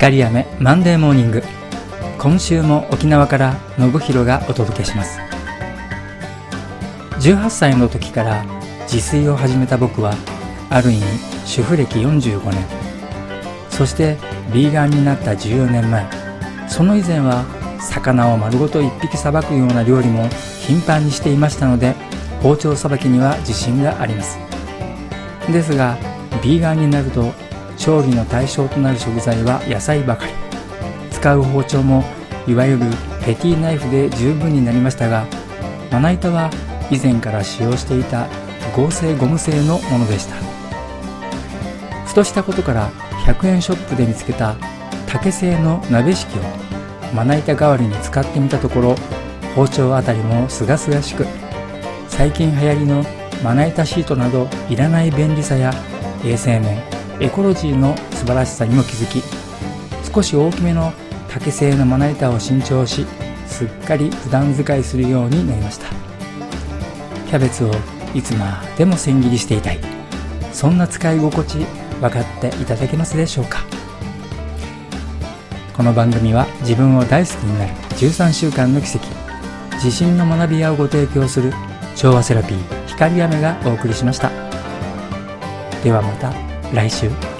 光雨マンデーモーニング今週も沖縄から信弘がお届けします。18歳の時から自炊を始めた僕はある意味主婦歴45年。そしてビーガンになった14年前。その以前は魚を丸ごと1匹さばくような料理も頻繁にしていましたので包丁さばきには自信があります。ですがビーガンになると調理の対象となる食材は野菜ばかり。使う包丁もいわゆるペティナイフで十分になりましたがまな板は以前から使用していた合成ゴム製のものでした。ふとしたことから100円ショップで見つけた竹製の鍋敷きをまな板代わりに使ってみたところ包丁あたりもすがすがしく最近流行りのまな板シートなどいらない便利さや衛生面エコロジーの素晴らしさにも気づき少し大きめの竹製のまな板を新調しすっかり普段使いするようになりました。キャベツをいつまでも千切りしていたい。そんな使い心地分かっていただけますでしょうか。この番組は自分を大好きになる13週間の奇跡自信の学び屋をご提供する調和セラピー光雨がお送りしました。ではまた。来週。